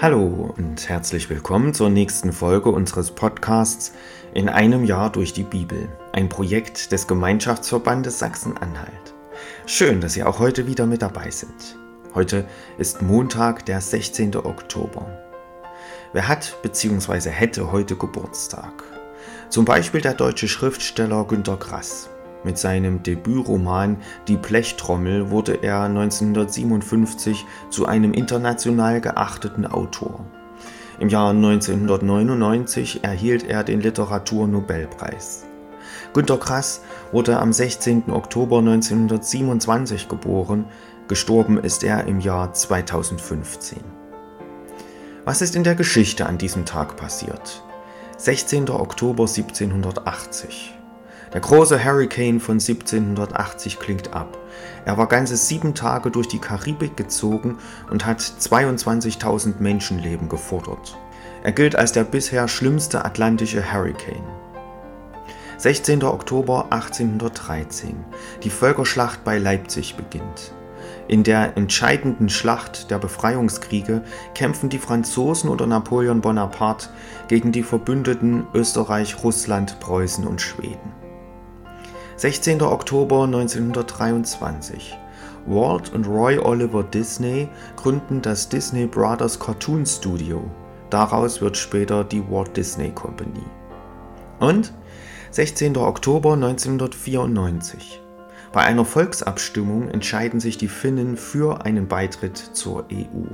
Hallo und herzlich willkommen zur nächsten Folge unseres Podcasts In einem Jahr durch die Bibel, ein Projekt des Gemeinschaftsverbandes Sachsen-Anhalt. Schön, dass Sie auch heute wieder mit dabei sind. Heute ist Montag, der 16. Oktober. Wer hat bzw. hätte heute Geburtstag? Zum Beispiel der deutsche Schriftsteller Günter Grass. Mit seinem Debütroman Die Blechtrommel wurde er 1957 zu einem international geachteten Autor. Im Jahr 1999 erhielt er den Literaturnobelpreis. Günter Grass wurde am 16. Oktober 1927 geboren, gestorben ist er im Jahr 2015. Was ist in der Geschichte an diesem Tag passiert? 16. Oktober 1780. Der große Hurricane von 1780 klingt ab. Er war ganze sieben Tage durch die Karibik gezogen und hat 22.000 Menschenleben gefordert. Er gilt als der bisher schlimmste atlantische Hurricane. 16. Oktober 1813. Die Völkerschlacht bei Leipzig beginnt. In der entscheidenden Schlacht der Befreiungskriege kämpfen die Franzosen unter Napoleon Bonaparte gegen die Verbündeten Österreich, Russland, Preußen und Schweden. 16. Oktober 1923. Walt und Roy Oliver Disney gründen das Disney Brothers Cartoon Studio. Daraus wird später die Walt Disney Company. Und 16. Oktober 1994. Bei einer Volksabstimmung entscheiden sich die Finnen für einen Beitritt zur EU.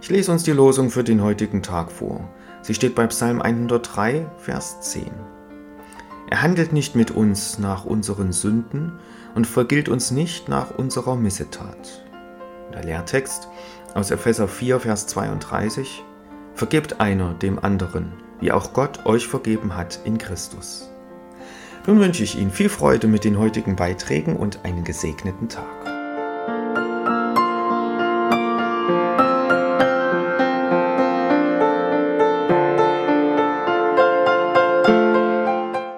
Ich lese uns die Losung für den heutigen Tag vor. Sie steht bei Psalm 103, Vers 10. Er handelt nicht mit uns nach unseren Sünden und vergilt uns nicht nach unserer Missetat. Der Lehrtext aus Epheser 4, Vers 32 Vergebt einer dem anderen, wie auch Gott euch vergeben hat in Christus. Nun wünsche ich Ihnen viel Freude mit den heutigen Beiträgen und einen gesegneten Tag.